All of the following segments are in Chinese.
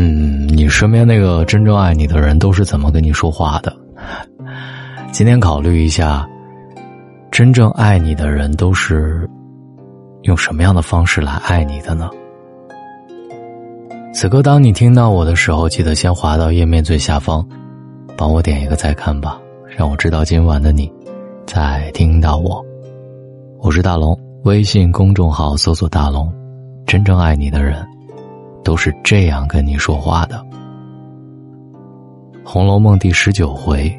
嗯，你身边那个真正爱你的人都是怎么跟你说话的？今天考虑一下，真正爱你的人都是用什么样的方式来爱你的呢？此刻，当你听到我的时候，记得先滑到页面最下方，帮我点一个再看吧，让我知道今晚的你在听到我。我是大龙，微信公众号搜索“大龙”，真正爱你的人。都是这样跟你说话的，《红楼梦》第十九回，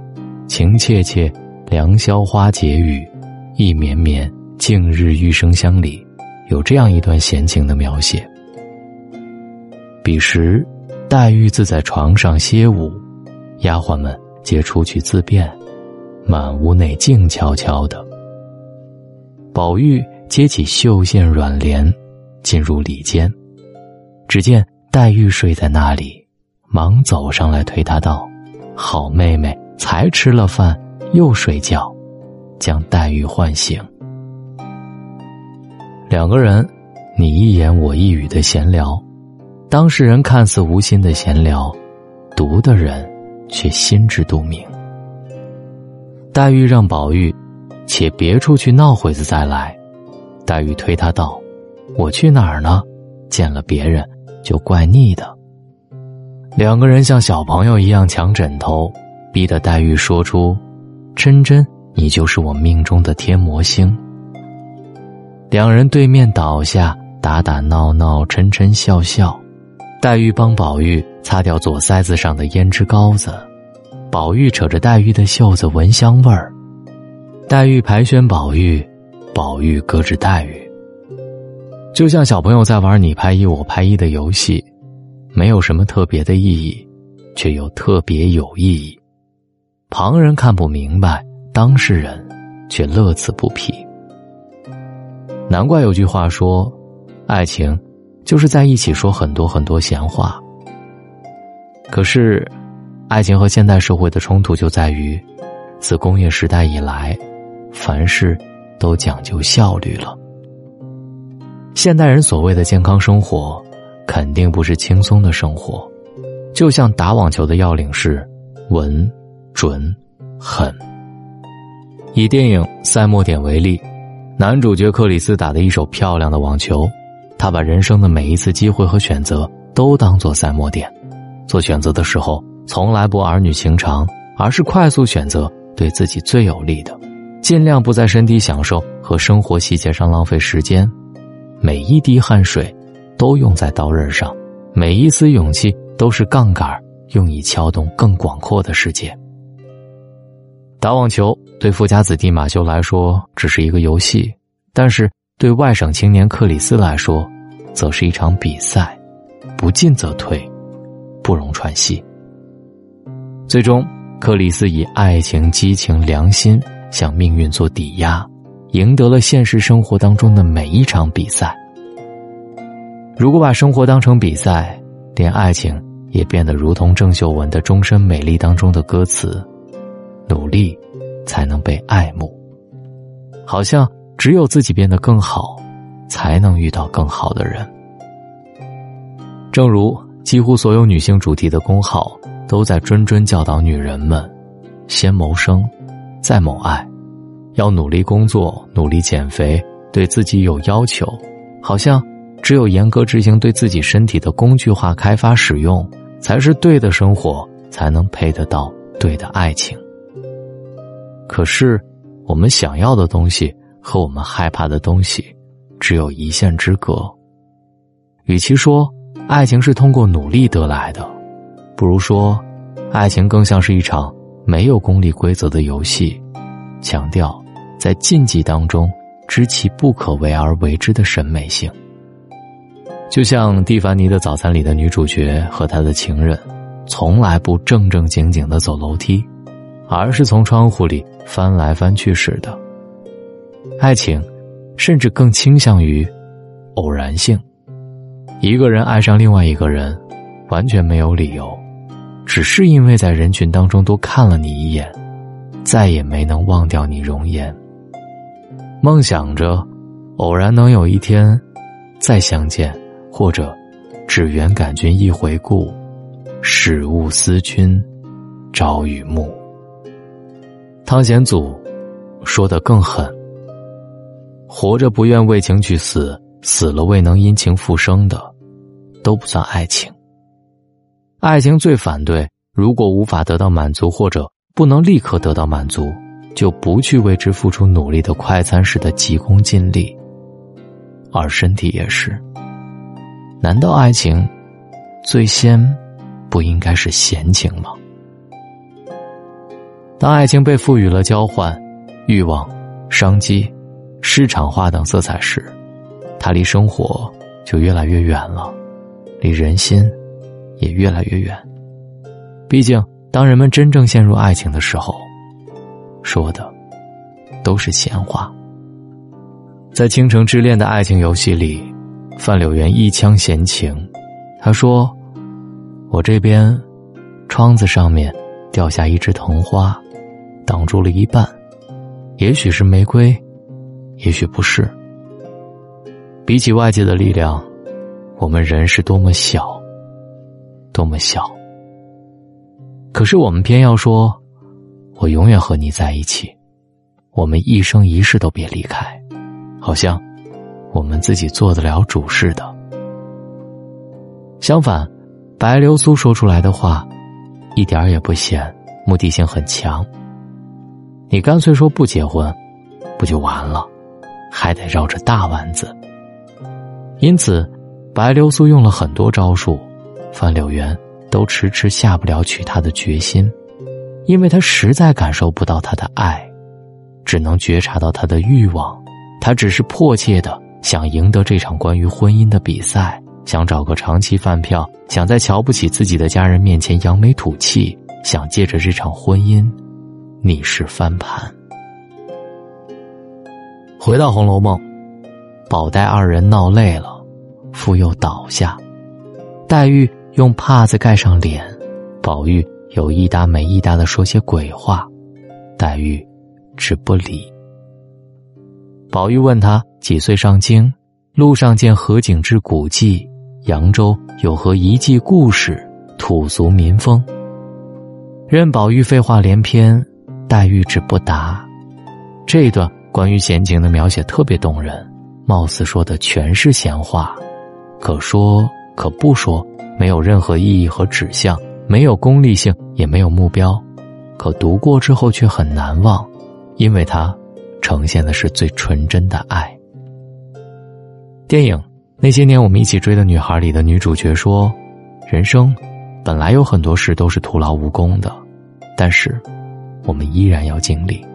情切切，良宵花解语，意绵绵，静日玉生香里，有这样一段闲情的描写。彼时，黛玉自在床上歇舞，丫鬟们皆出去自便，满屋内静悄悄的。宝玉接起绣线软帘，进入里间。只见黛玉睡在那里，忙走上来推她道：“好妹妹，才吃了饭又睡觉。”将黛玉唤醒。两个人你一言我一语的闲聊，当事人看似无心的闲聊，读的人却心知肚明。黛玉让宝玉且别处去闹会子再来，黛玉推他道：“我去哪儿呢？见了别人。”就怪腻的。两个人像小朋友一样抢枕头，逼得黛玉说出：“真真，你就是我命中的天魔星。”两人对面倒下，打打闹闹，嗔嗔笑笑。黛玉帮宝玉擦掉左腮子上的胭脂膏子，宝玉扯着黛玉的袖子闻香味儿。黛玉排宣宝玉，宝玉搁置黛玉。就像小朋友在玩你拍一我拍一的游戏，没有什么特别的意义，却又特别有意义。旁人看不明白，当事人却乐此不疲。难怪有句话说，爱情就是在一起说很多很多闲话。可是，爱情和现代社会的冲突就在于，自工业时代以来，凡事都讲究效率了。现代人所谓的健康生活，肯定不是轻松的生活。就像打网球的要领是稳、准、狠。以电影《赛末点》为例，男主角克里斯打的一手漂亮的网球，他把人生的每一次机会和选择都当做赛末点，做选择的时候从来不儿女情长，而是快速选择对自己最有利的，尽量不在身体享受和生活细节上浪费时间。每一滴汗水，都用在刀刃上；每一丝勇气，都是杠杆，用以撬动更广阔的世界。打网球对富家子弟马修来说只是一个游戏，但是对外省青年克里斯来说，则是一场比赛。不进则退，不容喘息。最终，克里斯以爱情、激情、良心向命运做抵押。赢得了现实生活当中的每一场比赛。如果把生活当成比赛，连爱情也变得如同郑秀文的《终身美丽》当中的歌词：“努力才能被爱慕。”好像只有自己变得更好，才能遇到更好的人。正如几乎所有女性主题的公号都在谆谆教导女人们：先谋生，再谋爱。要努力工作，努力减肥，对自己有要求。好像只有严格执行对自己身体的工具化开发使用，才是对的生活，才能配得到对的爱情。可是，我们想要的东西和我们害怕的东西，只有一线之隔。与其说爱情是通过努力得来的，不如说，爱情更像是一场没有功利规则的游戏，强调。在禁忌当中，知其不可为而为之的审美性，就像蒂凡尼的早餐里的女主角和她的情人，从来不正正经经的走楼梯，而是从窗户里翻来翻去似的。爱情，甚至更倾向于偶然性，一个人爱上另外一个人，完全没有理由，只是因为在人群当中多看了你一眼，再也没能忘掉你容颜。梦想着，偶然能有一天再相见，或者只缘感君一回顾，始勿思君，朝与暮。汤显祖说的更狠：活着不愿为情去死，死了未能因情复生的，都不算爱情。爱情最反对，如果无法得到满足，或者不能立刻得到满足，就不去为之付出努力的快餐式的急功近利。而身体也是。难道爱情最先不应该是闲情吗？当爱情被赋予了交换、欲望、商机、市场化等色彩时，它离生活就越来越远了，离人心也越来越远。毕竟，当人们真正陷入爱情的时候，说的都是闲话。在《倾城之恋》的爱情游戏里，范柳原一腔闲情。他说：“我这边窗子上面掉下一枝藤花，挡住了一半，也许是玫瑰，也许不是。比起外界的力量，我们人是多么小，多么小。可是我们偏要说，我永远和你在一起，我们一生一世都别离开。”好像我们自己做得了主似的。相反，白流苏说出来的话，一点也不显目的性很强。你干脆说不结婚，不就完了？还得绕着大弯子。因此，白流苏用了很多招数，范柳原都迟迟下不了娶她的决心，因为他实在感受不到她的爱，只能觉察到她的欲望。他只是迫切的想赢得这场关于婚姻的比赛，想找个长期饭票，想在瞧不起自己的家人面前扬眉吐气，想借着这场婚姻逆势翻盘。回到《红楼梦》，宝黛二人闹累了，傅又倒下，黛玉用帕子盖上脸，宝玉有一搭没一搭的说些鬼话，黛玉只不理。宝玉问他几岁上京，路上见何景之古迹，扬州有何遗迹故事，土俗民风。任宝玉废话连篇，黛玉只不答。这一段关于闲情的描写特别动人，貌似说的全是闲话，可说可不说，没有任何意义和指向，没有功利性，也没有目标，可读过之后却很难忘，因为它。呈现的是最纯真的爱。电影《那些年我们一起追的女孩》里的女主角说：“人生本来有很多事都是徒劳无功的，但是我们依然要经历。”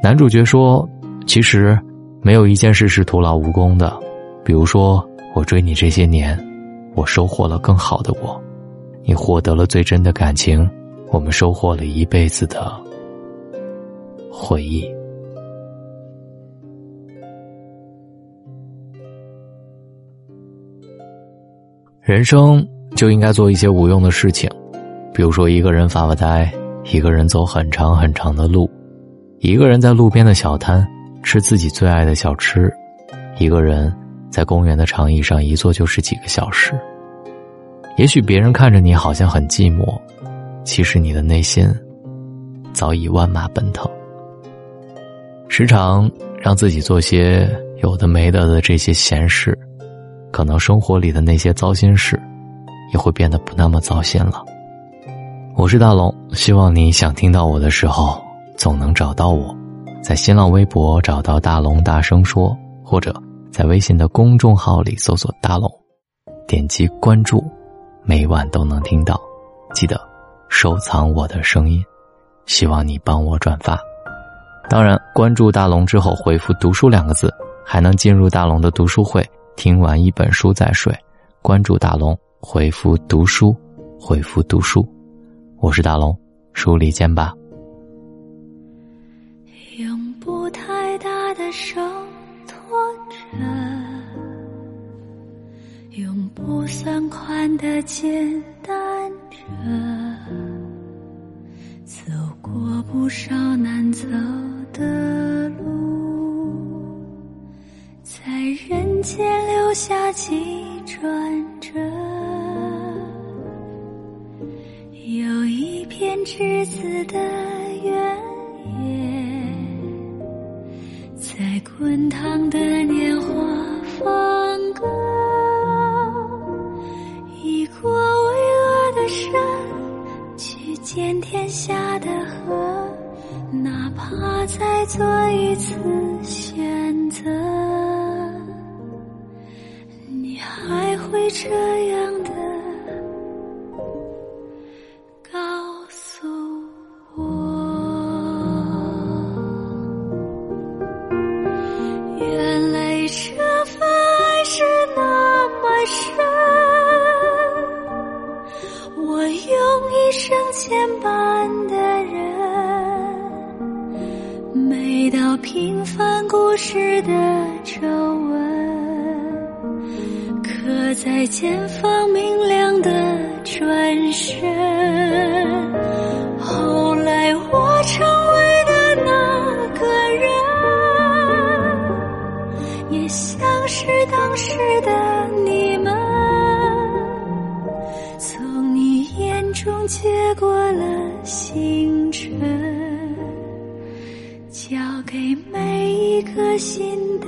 男主角说：“其实没有一件事是徒劳无功的，比如说我追你这些年，我收获了更好的我；你获得了最真的感情，我们收获了一辈子的回忆。”人生就应该做一些无用的事情，比如说一个人发发呆，一个人走很长很长的路，一个人在路边的小摊吃自己最爱的小吃，一个人在公园的长椅上一坐就是几个小时。也许别人看着你好像很寂寞，其实你的内心早已万马奔腾。时常让自己做些有的没的的这些闲事。可能生活里的那些糟心事，也会变得不那么糟心了。我是大龙，希望你想听到我的时候，总能找到我，在新浪微博找到大龙大声说，或者在微信的公众号里搜索大龙，点击关注，每晚都能听到。记得收藏我的声音，希望你帮我转发。当然，关注大龙之后回复“读书”两个字，还能进入大龙的读书会。听完一本书再睡，关注大龙，回复读书，回复读书，我是大龙，书里见吧。用不太大的手用不算宽的肩担着，走过不少难走的路，在人间留下几转折。有一片赤子的。做一次在前方明亮的转身。后来我成为的那个人，也像是当时的你们。从你眼中接过了星辰，交给每一颗新的。